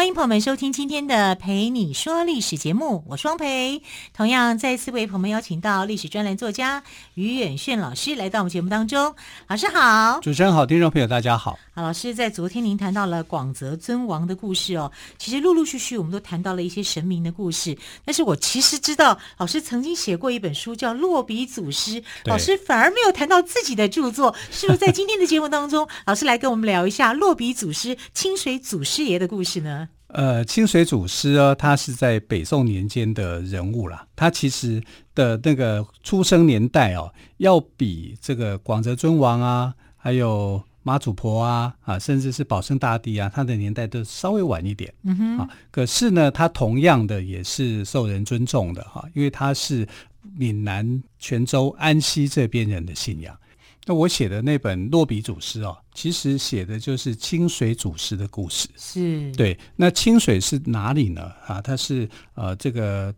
欢迎朋友们收听今天的《陪你说历史》节目，我双培。同样再次为朋友们邀请到历史专栏作家于远炫老师来到我们节目当中。老师好，主持人好，听众朋友大家好。好，老师在昨天您谈到了广泽尊王的故事哦。其实陆陆续续我们都谈到了一些神明的故事，但是我其实知道老师曾经写过一本书叫《落笔祖师》，老师反而没有谈到自己的著作，是不是在今天的节目当中，老师来跟我们聊一下落笔祖师清水祖师爷的故事呢？呃，清水祖师啊，他是在北宋年间的人物啦。他其实的那个出生年代哦，要比这个广泽尊王啊，还有妈祖婆啊，啊，甚至是保生大帝啊，他的年代都稍微晚一点。嗯哼。啊，可是呢，他同样的也是受人尊重的哈，因为他是闽南泉州安溪这边人的信仰。那我写的那本《落笔祖师》哦，其实写的就是清水祖师的故事。是，对。那清水是哪里呢？啊，他是呃，这个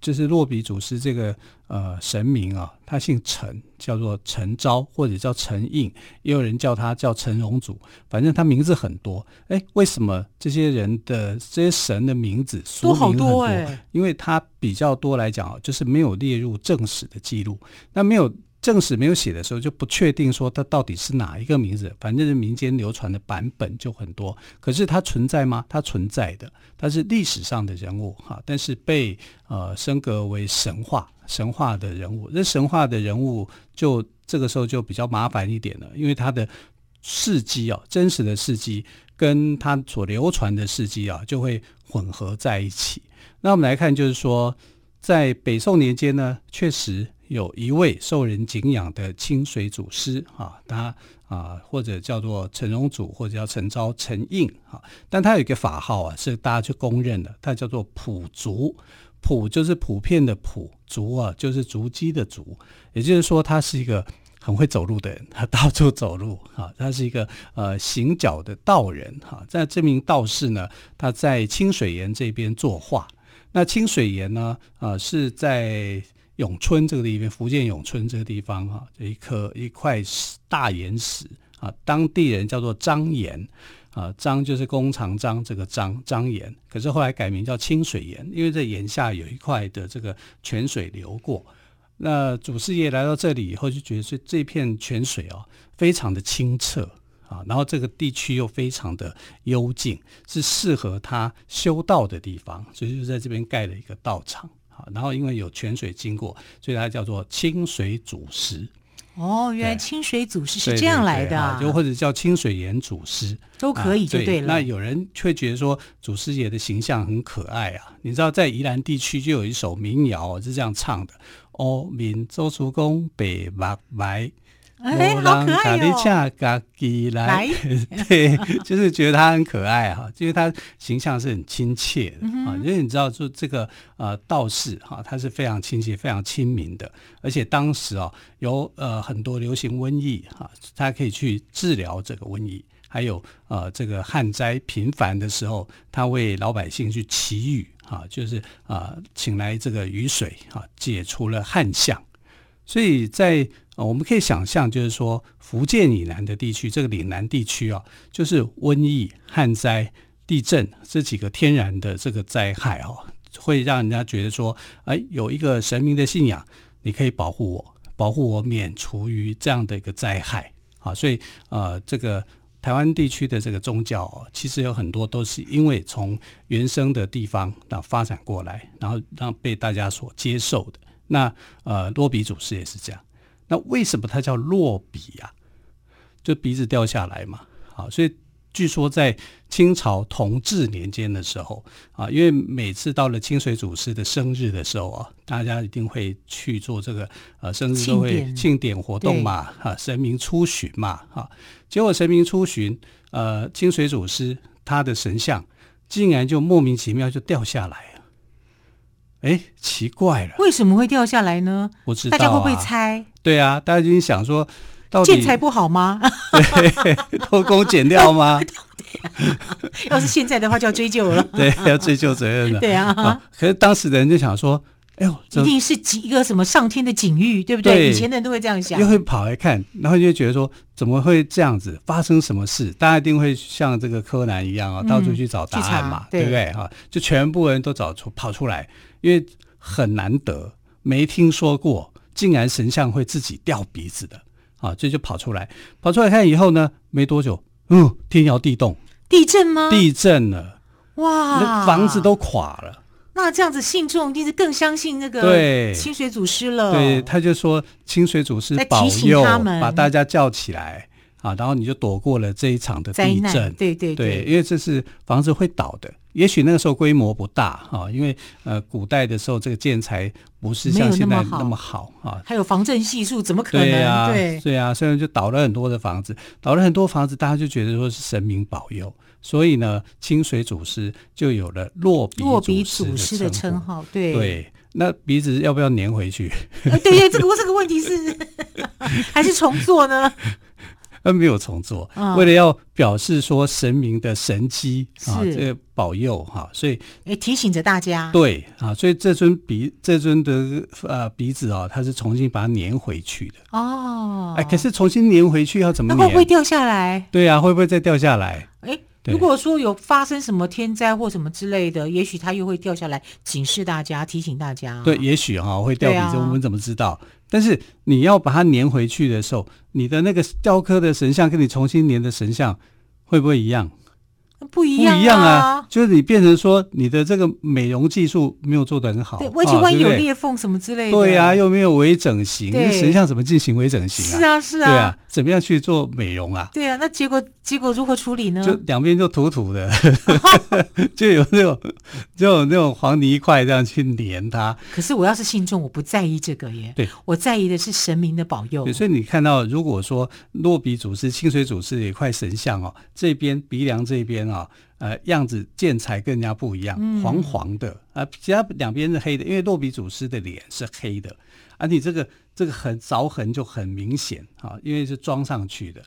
就是落笔祖师这个呃神明啊，他姓陈，叫做陈昭或者叫陈应，也有人叫他叫陈荣祖，反正他名字很多。哎，为什么这些人的这些神的名字俗名很多？因为他比较多来讲，就是没有列入正史的记录，那没有。正史没有写的时候，就不确定说它到底是哪一个名字，反正是民间流传的版本就很多。可是它存在吗？它存在的，它是历史上的人物哈，但是被呃升格为神话神话的人物。那神话的人物就这个时候就比较麻烦一点了，因为他的事迹啊，真实的事迹跟他所流传的事迹啊，就会混合在一起。那我们来看，就是说在北宋年间呢，确实。有一位受人敬仰的清水祖师啊，他啊或者叫做陈荣祖，或者叫陈昭、陈应啊，但他有一个法号啊，是大家就公认的，他叫做普足，普就是普遍的普，足啊就是足迹的足，也就是说他是一个很会走路的人，他到处走路啊，他是一个呃行脚的道人哈。在这名道士呢，他在清水岩这边作画，那清水岩呢啊是在。永春这个地方，福建永春这个地方哈，这一颗一块大岩石啊，当地人叫做张岩啊，张就是弓长张这个张张岩，可是后来改名叫清水岩，因为这岩下有一块的这个泉水流过。那祖师爷来到这里以后，就觉得这这片泉水哦，非常的清澈啊，然后这个地区又非常的幽静，是适合他修道的地方，所以就在这边盖了一个道场。好然后因为有泉水经过，所以它叫做清水祖师。哦，原来清水祖师是这样来的，啊，就或者叫清水岩祖师都可以，就对了，啊。那有人却觉得说祖师爷的形象很可爱啊，你知道在宜兰地区就有一首民谣是这样唱的：哦，民周主公北马白。哎，好可爱哟！来，对，就是觉得他很可爱哈，因为他形象是很亲切的啊。因为你知道，就这个呃道士哈，他是非常亲切、非常亲民的。而且当时啊，有呃很多流行瘟疫哈，他可以去治疗这个瘟疫。还有呃这个旱灾频繁的时候，他为老百姓去祈雨哈，就是啊请来这个雨水哈，解除了旱象。所以在啊，我们可以想象，就是说福建以南的地区，这个岭南地区啊，就是瘟疫、旱灾、地震这几个天然的这个灾害啊，会让人家觉得说，哎，有一个神明的信仰，你可以保护我，保护我免除于这样的一个灾害啊。所以，呃，这个台湾地区的这个宗教啊，其实有很多都是因为从原生的地方那发展过来，然后让被大家所接受的。那呃，洛比祖师也是这样。那为什么它叫落笔呀？就鼻子掉下来嘛。好，所以据说在清朝同治年间的时候啊，因为每次到了清水祖师的生日的时候啊，大家一定会去做这个呃生日都会庆典活动嘛，哈，神明出巡嘛，哈。结果神明出巡，呃，清水祖师他的神像竟然就莫名其妙就掉下来了。哎，奇怪了，为什么会掉下来呢？不知道、啊，大家会不会猜？对啊，大家就想说，到底建材不好吗？对，偷工减料吗？要是现在的话，就要追究了。对，要追究责任了。对啊、哦，可是当时的人就想说，哎呦，一定是一个什么上天的警諭，对不对？对，以前的人都会这样想，又会跑来看，然后就觉得说，怎么会这样子？发生什么事？大家一定会像这个柯南一样啊、哦，到处去找答案嘛，对不对？哈，就全部人都找出跑出来，因为很难得，没听说过，竟然神像会自己掉鼻子的啊！这就跑出来，跑出来看以后呢，没多久，嗯，天摇地动，地震吗？地震了，哇，房子都垮了。那这样子，信众一定是更相信那个清水祖师了。对，他就说清水祖师保佑他们，把大家叫起来啊，然后你就躲过了这一场的地震。对对对，对，因为这是房子会倒的。也许那个时候规模不大哈，因为呃，古代的时候这个建材不是像现在那么好啊，还有防震系数，怎么可能？对啊，对啊，所以就倒了很多的房子，倒了很多房子，大家就觉得说是神明保佑。所以呢，清水祖师就有了落鼻落笔祖师的称号。对对，那鼻子要不要粘回去？对对，这个这个问题是 还是重做呢？呃，没有重做，哦，为了要表示说神明的神迹啊，这个保佑哈，所以哎提醒着大家。对啊，所以这尊鼻这尊的呃鼻子啊，它是重新把它粘回去的。哦，哎，可是重新粘回去要怎么粘？那会不会掉下来？对啊，会不会再掉下来？哎。如果说有发生什么天灾或什么之类的，也许它又会掉下来，警示大家，提醒大家。对，也许哈会掉鼻子，我们怎么知道？但是你要把它粘回去的时候，你的那个雕刻的神像跟你重新粘的神像会不会一样？不一样啊，不一样啊！就是你变成说你的这个美容技术没有做得很好，对，外观有裂缝什么之类的，对呀，又没有微整形，神像怎么进行微整形啊？是啊，是啊，对啊，怎么样去做美容啊？对啊，那结果结果如何处理呢？就两边就土土的，就有那种就有那种黄泥块这样去粘它。可是我要是信众，我不在意这个耶，对，我在意的是神明的保佑。所以你看到，如果说落鼻祖师、清水祖师有一块神像哦，这边鼻梁这边啊。呃，样子建材更加不一样，黄黄的啊，其他两边是黑的，因为洛比祖师的脸是黑的，啊，你这个这个很凿痕就很明显啊，因为是装上去的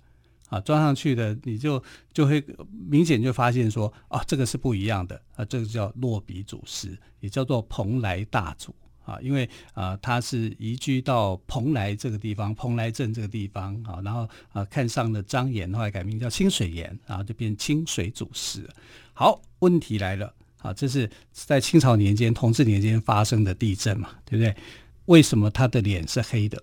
啊，装上去的你就就会明显就发现说啊，这个是不一样的啊，这个叫洛比祖师，也叫做蓬莱大祖。啊，因为啊，他是移居到蓬莱这个地方，蓬莱镇这个地方啊，然后啊，看上了张岩，后来改名叫清水岩，然后就变清水祖师。好，问题来了，啊，这是在清朝年间、同治年间发生的地震嘛，对不对？为什么他的脸是黑的？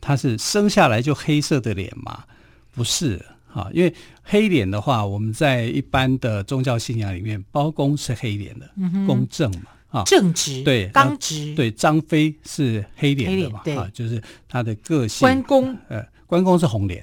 他是生下来就黑色的脸吗？不是，啊，因为黑脸的话，我们在一般的宗教信仰里面，包公是黑脸的，嗯、公正嘛。啊，正直对，刚直对。张飞是黑脸的嘛？对啊，就是他的个性。关公呃，关公是红脸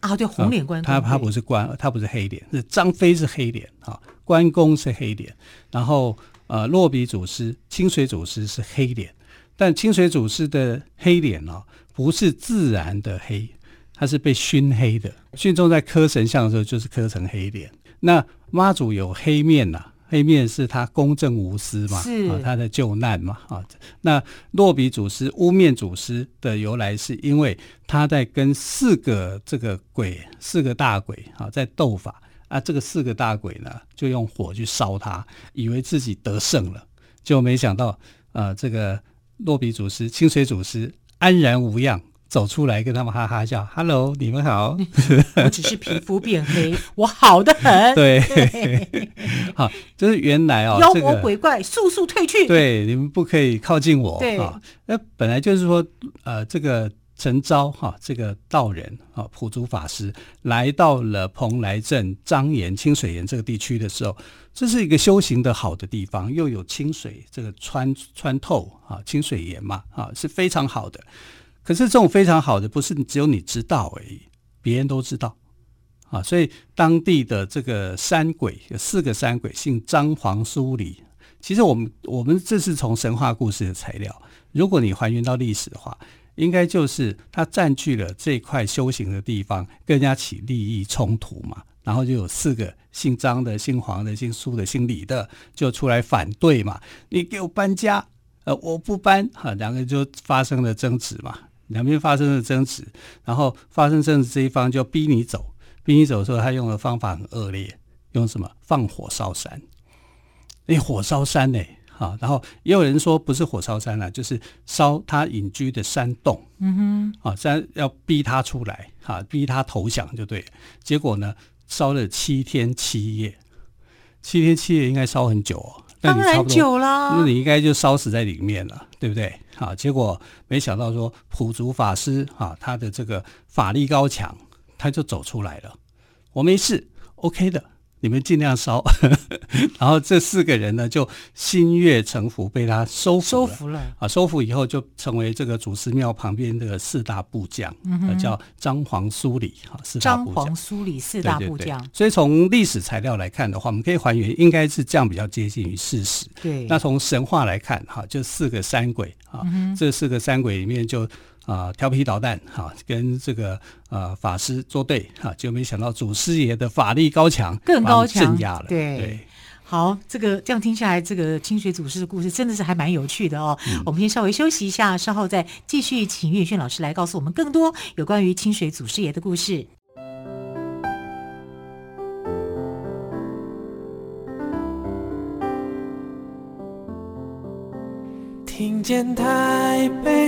啊，对，红脸关他他不是关，他不是黑脸，是张飞是黑脸啊，关公是黑脸。然后呃，落笔祖师、清水祖师是黑脸，但清水祖师的黑脸呢、啊，不是自然的黑，他是被熏黑的。信众在磕神像的时候，就是磕成黑脸。那妈祖有黑面呐、啊。黑面是他公正无私嘛，是啊，他的救难嘛，啊，那落比祖师、乌面祖师的由来，是因为他在跟四个这个鬼、四个大鬼啊在斗法啊，这个四个大鬼呢就用火去烧他，以为自己得胜了，就没想到啊，这个落比祖师、清水祖师安然无恙。走出来跟他们哈哈笑，Hello，你们好。我只是皮肤变黑，我好得很。对，好，就是原来哦，妖魔鬼怪速速退去。对，你们不可以靠近我。对，那本来就是说，呃，这个陈昭哈，这个道人啊，普祖法师来到了蓬莱镇张岩清水岩这个地区的时候，这是一个修行的好的地方，又有清水这个穿穿透啊，清水岩嘛啊，是非常好的。可是这种非常好的，不是只有你知道而已，别人都知道啊。所以当地的这个山鬼有四个山鬼，姓张、黄、苏、李。其实我们我们这是从神话故事的材料，如果你还原到历史的话，应该就是他占据了这块修行的地方，跟人家起利益冲突嘛。然后就有四个姓张的、姓黄的、姓苏的、姓李的就出来反对嘛，你给我搬家，呃，我不搬，哈，两个人就发生了争执嘛，两边发生了争执，然后发生争执这一方就逼你走，逼你走的时候，他用的方法很恶劣，用什么？放火烧山，哎，火烧山呢？啊，然后也有人说不是火烧山了，就是烧他隐居的山洞。嗯哼，啊，山要逼他出来，哈，逼他投降就对。结果呢，烧了七天七夜，七天七夜应该烧很久哦。那你差不多，当然久了，那你应该就烧死在里面了，对不对？啊，结果没想到说普足法师啊，他的这个法力高强，他就走出来了。我没事，OK 的。你们尽量烧，然后这四个人呢就心悦诚服，被他收服了。收服了啊！收服以后就成为这个祖师庙旁边的四大部将，嗯、叫张黄苏李哈。四大部将。张黄苏李四大部将。所以从历史材料来看的话，我们可以还原，应该是这样比较接近于事实。对。那从神话来看，哈，就四个山鬼啊、嗯，这四个山鬼里面就。啊，调皮捣蛋，哈、啊，跟这个呃法师作对，哈、啊，就没想到祖师爷的法力高强，更高强，镇压了。对，对好，这个这样听下来，这个清水祖师的故事真的是还蛮有趣的哦。嗯、我们先稍微休息一下，稍后再继续请岳轩老师来告诉我们更多有关于清水祖师爷的故事。听见台北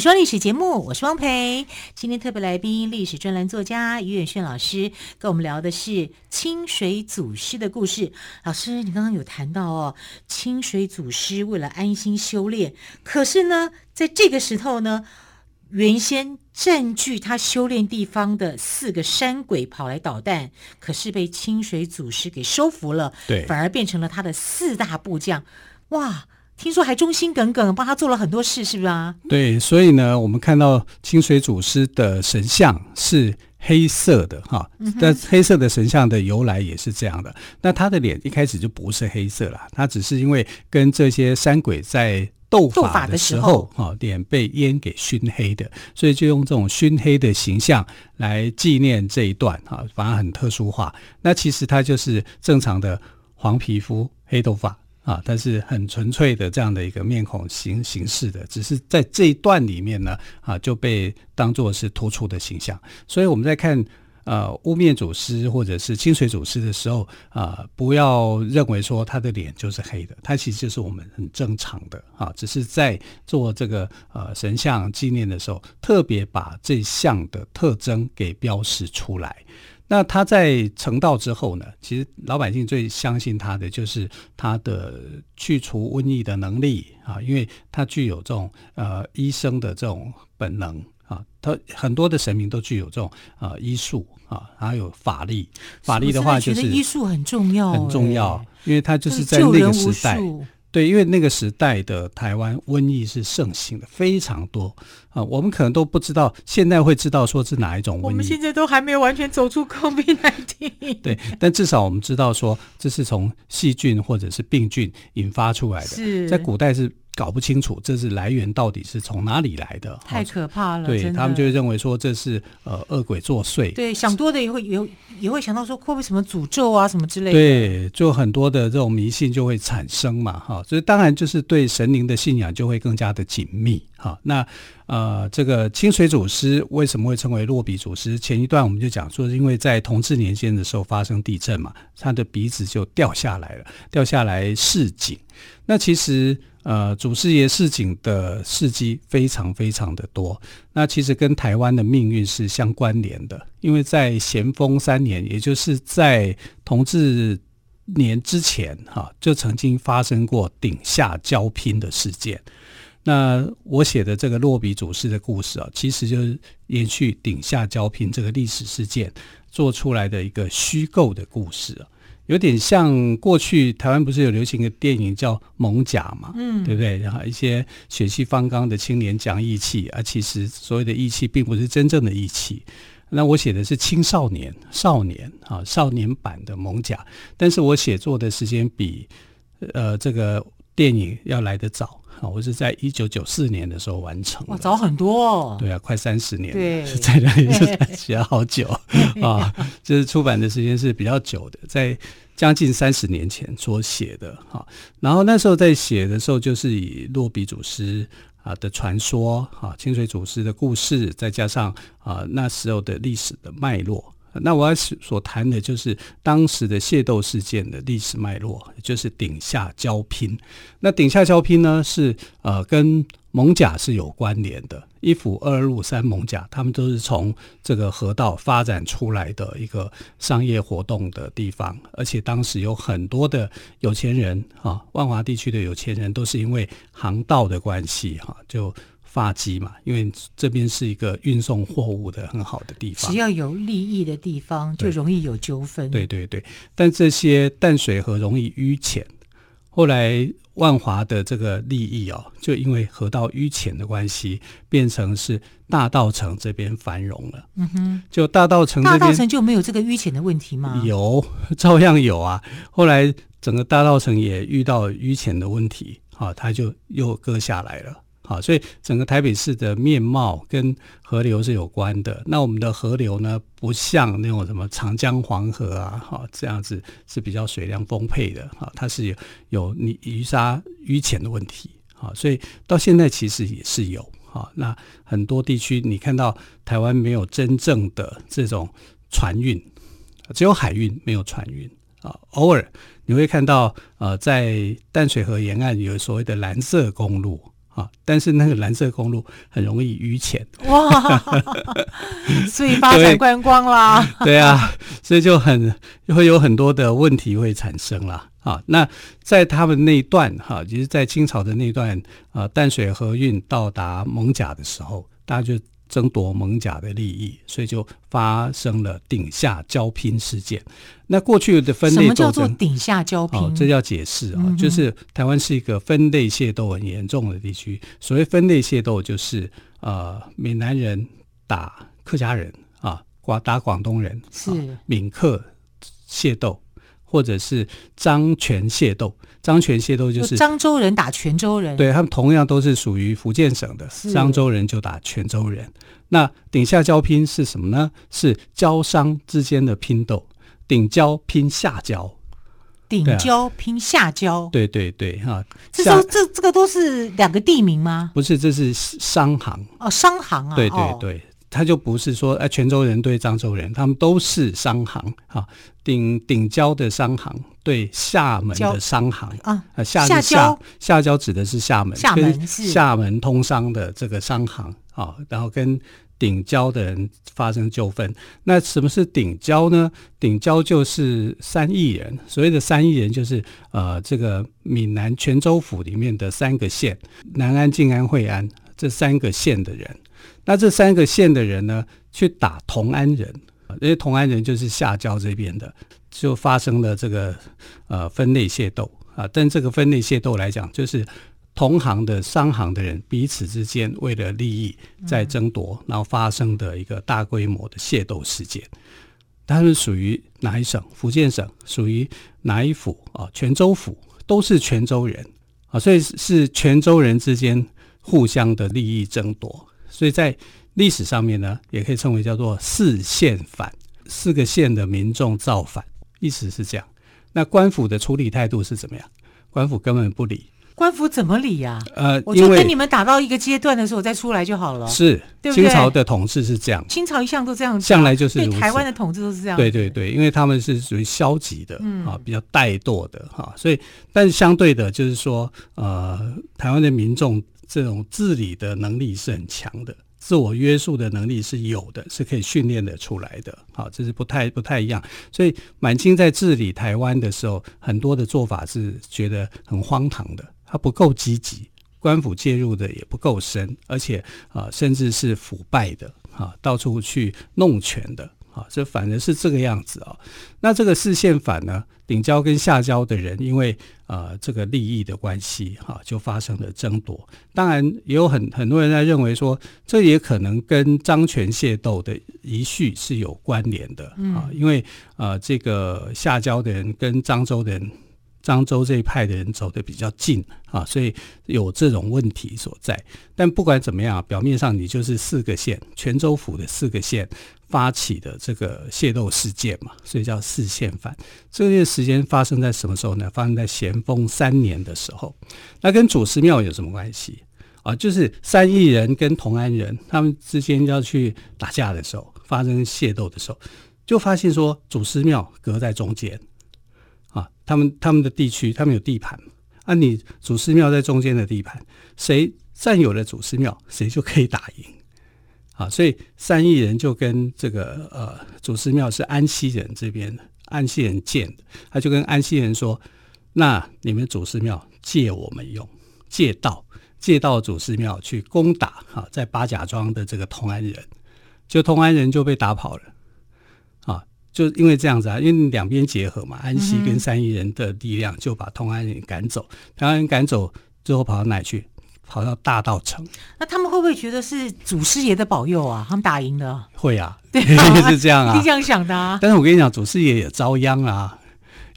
说历史节目，我是汪培。今天特别来宾，历史专栏作家于远炫老师，跟我们聊的是清水祖师的故事。老师，你刚刚有谈到哦，清水祖师为了安心修炼，可是呢，在这个时候呢，原先占据他修炼地方的四个山鬼跑来捣蛋，可是被清水祖师给收服了，对，反而变成了他的四大部将。哇！听说还忠心耿耿，帮他做了很多事，是不是啊？对，所以呢，我们看到清水祖师的神像是黑色的哈，但黑色的神像的由来也是这样的。那他的脸一开始就不是黑色了，他只是因为跟这些山鬼在斗法的时候，哈，脸被烟给熏黑的，所以就用这种熏黑的形象来纪念这一段哈，反而很特殊化。那其实他就是正常的黄皮肤、黑头发。啊，但是很纯粹的这样的一个面孔形形式的，只是在这一段里面呢，啊，就被当做是突出的形象。所以我们在看呃乌面祖师或者是清水祖师的时候，啊，不要认为说他的脸就是黑的，他其实就是我们很正常的啊，只是在做这个呃神像纪念的时候，特别把这项的特征给标示出来。那他在成道之后呢，其实老百姓最相信他的就是他的去除瘟疫的能力啊，因为他具有这种呃医生的这种本能啊，他很多的神明都具有这种呃医术啊，还有法力。法力的话就是医术很重要，很重要，因为他就是在那个时代。对，因为那个时代的台湾瘟疫是盛行的，非常多啊，我们可能都不知道，现在会知道说是哪一种瘟疫。我们现在都还没有完全走出 COVID-19。对，但至少我们知道说这是从细菌或者是病菌引发出来的。是，在古代是。搞不清楚这是来源到底是从哪里来的，太可怕了。对，他们就会认为说这是呃恶鬼作祟。对，想多的也会有也会想到说会不会什么诅咒啊什么之类的。对，就很多的这种迷信就会产生嘛，哈，所以当然就是对神灵的信仰就会更加的紧密。哈，那呃这个清水祖师为什么会称为落笔祖师？前一段我们就讲说，因为在同治年间的时候发生地震嘛，他的鼻子就掉下来了，掉下来示警。那其实。呃，祖师爷市井的事迹非常非常的多，那其实跟台湾的命运是相关联的，因为在咸丰三年，也就是在同治年之前哈，就曾经发生过顶下交拼的事件。那我写的这个落笔祖师的故事啊，其实就是延续顶下交拼这个历史事件做出来的一个虚构的故事啊，有点像过去台湾不是有流行的电影叫《猛甲》嘛，嗯，对不对？然后一些血气方刚的青年讲义气啊，其实所谓的义气并不是真正的义气。那我写的是青少年、少年啊，少年版的《猛甲》，但是我写作的时间比呃这个电影要来得早。啊，我是在一九九四年的时候完成。哇，早很多哦。对啊，快三十年了。对，在那里就写了好久 啊，就是出版的时间是比较久的，在将近三十年前所写的哈。然后那时候在写的时候，就是以落笔祖师啊的传说啊，清水祖师的故事，再加上啊那时候的历史的脉络。那我所谈的就是当时的械斗事件的历史脉络，就是顶下交拼。那顶下交拼呢，是呃跟艋舺是有关联的。一府二路三艋舺，他们都是从这个河道发展出来的一个商业活动的地方，而且当时有很多的有钱人啊，万华地区的有钱人都是因为航道的关系哈，就。发迹嘛，因为这边是一个运送货物的很好的地方。只要有利益的地方，就容易有纠纷。对对对，但这些淡水河容易淤浅，后来万华的这个利益哦，就因为河道淤浅的关系，变成是大道城这边繁荣了。嗯哼，就大稻埕这边，大道城就没有这个淤浅的问题吗？有，照样有啊。后来整个大道城也遇到淤浅的问题，啊，它就又割下来了。好，所以整个台北市的面貌跟河流是有关的。那我们的河流呢，不像那种什么长江黄河啊，哈，这样子是比较水量丰沛的，哈，它是有有泥淤沙淤浅的问题，哈，所以到现在其实也是有，哈。那很多地区你看到台湾没有真正的这种船运，只有海运没有船运啊。偶尔你会看到，呃，在淡水河沿岸有所谓的蓝色公路。啊，但是那个蓝色公路很容易淤浅哇，所以发 展观光啦。对啊，所以就很会有很多的问题会产生啦。啊，那在他们那一段哈，其实，在清朝的那一段啊，淡水河运到达蒙甲的时候，大家就。争夺盟甲的利益，所以就发生了顶下交拼事件。那过去的分类什么叫做顶下交拼？哦，这要解释啊，就是台湾是一个分类械斗很严重的地区。所谓分类械斗，就是呃，闽南人打客家人啊，广打广东人是闽客械斗。或者是漳泉械斗，漳泉械斗就是漳州人打泉州人，对，他们同样都是属于福建省的，漳州人就打泉州人。那顶下交拼是什么呢？是交商之间的拼斗，顶交拼下交，顶交拼下交，对对对，哈，这都这这个都是两个地名吗？不是，这是商行哦，商行啊，对对对。哦他就不是说，哎，泉州人对漳州人，他们都是商行啊。顶顶交的商行对厦门的商行啊，厦下厦厦交指的是厦门，厦门厦门通商的这个商行啊。然后跟顶交的人发生纠纷。那什么是顶交呢？顶交就是三邑人。所谓的三邑人，就是呃，这个闽南泉州府里面的三个县：南安、靖安、惠安这三个县的人。那这三个县的人呢，去打同安人，因为同安人就是下交这边的，就发生了这个呃分类械斗啊。但这个分类械斗来讲，就是同行的商行的人彼此之间为了利益在争夺，然后发生的一个大规模的械斗事件。他们属于哪一省？福建省属于哪一府啊？泉州府都是泉州人啊，所以是泉州人之间互相的利益争夺。所以在历史上面呢，也可以称为叫做四县反，四个县的民众造反，意思是这样。那官府的处理态度是怎么样？官府根本不理。官府怎么理呀、啊？呃，我就跟你们打到一个阶段的时候再出来就好了。是，对对清朝的统治是这样。清朝一向都这样，向来就是。对台湾的统治都是这样。对对对，因为他们是属于消极的，嗯啊，比较怠惰的哈，所以但是相对的，就是说，呃，台湾的民众。这种治理的能力是很强的，自我约束的能力是有的，是可以训练的出来的。好，这是不太不太一样。所以满清在治理台湾的时候，很多的做法是觉得很荒唐的，它不够积极，官府介入的也不够深，而且啊，甚至是腐败的，啊，到处去弄权的。啊，这反而是这个样子啊。那这个视线反呢，顶交跟下交的人，因为呃这个利益的关系，哈、啊，就发生了争夺。当然，也有很很多人在认为说，这也可能跟张权械斗的遗绪是有关联的啊。因为呃，这个下交的人跟漳州的人。漳州这一派的人走得比较近啊，所以有这种问题所在。但不管怎么样，表面上你就是四个县，泉州府的四个县发起的这个械斗事件嘛，所以叫四宪反。这个时间发生在什么时候呢？发生在咸丰三年的时候。那跟祖师庙有什么关系啊？就是三义人跟同安人他们之间要去打架的时候，发生械斗的时候，就发现说祖师庙隔在中间。啊他们他们的地区，他们有地盘，啊，你祖师庙在中间的地盘，谁占有了祖师庙，谁就可以打赢，啊，所以三亿人就跟这个呃祖师庙是安溪人这边安溪人建的，他就跟安溪人说，那你们祖师庙借我们用，借道借道祖师庙去攻打啊，在八甲庄的这个同安人，就同安人就被打跑了。就因为这样子啊，因为两边结合嘛，安息跟三亿人的力量就把同安人赶走，同安人赶走最后跑到哪去？跑到大道城。那他们会不会觉得是祖师爷的保佑啊？他们打赢了？会啊，对啊，是这样啊，是这样想的啊。但是我跟你讲，祖师爷也遭殃啊，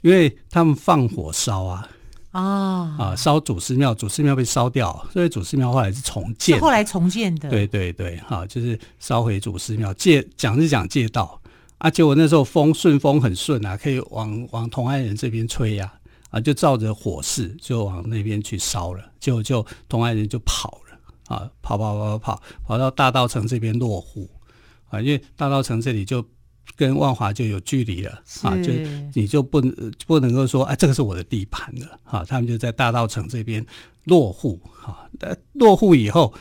因为他们放火烧啊，哦、啊啊，烧祖师庙，祖师庙被烧掉，所以祖师庙后来是重建，是后来重建的。对对对，哈、啊，就是烧回祖师庙，借讲是讲借道。啊，结果那时候风顺风很顺啊，可以往往同安人这边吹呀，啊，就照着火势就往那边去烧了，就就同安人就跑了啊，跑跑跑跑跑跑到大道城这边落户啊，因为大道城这里就跟万华就有距离了啊，就你就不能不能够说啊，这个是我的地盘了啊，他们就在大道城这边落户啊，落户以后，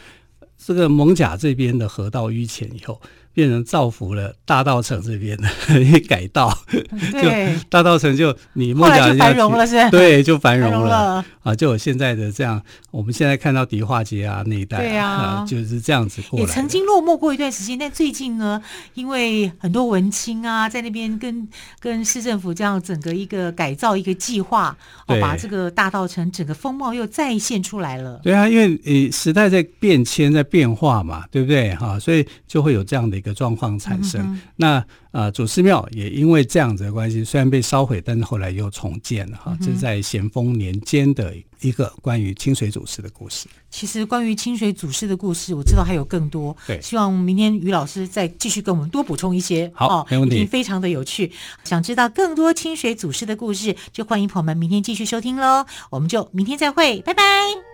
这个蒙甲这边的河道淤浅以后。变成造福了大道城这边的 因为改道，就大道城就你艋舺就繁荣了，是？对，就繁荣了，了啊！就有现在的这样，我们现在看到迪化街啊那一带，对啊，啊，就是这样子过来。也曾经落寞过一段时间，但最近呢，因为很多文青啊，在那边跟跟市政府这样整个一个改造一个计划，哦，把这个大道城整个风貌又再现出来了。对啊，因为呃时代在变迁，在变化嘛，对不对？哈，所以就会有这样的。一个状况产生，嗯、那呃，祖师庙也因为这样子的关系，虽然被烧毁，但是后来又重建了哈。这是在咸丰年间的一个关于清水祖师的故事。其实关于清水祖师的故事，我知道还有更多。对，希望明天于老师再继续跟我们多补充一些。好，哦、没问题，非常的有趣。想知道更多清水祖师的故事，就欢迎朋友们明天继续收听喽。我们就明天再会，拜拜。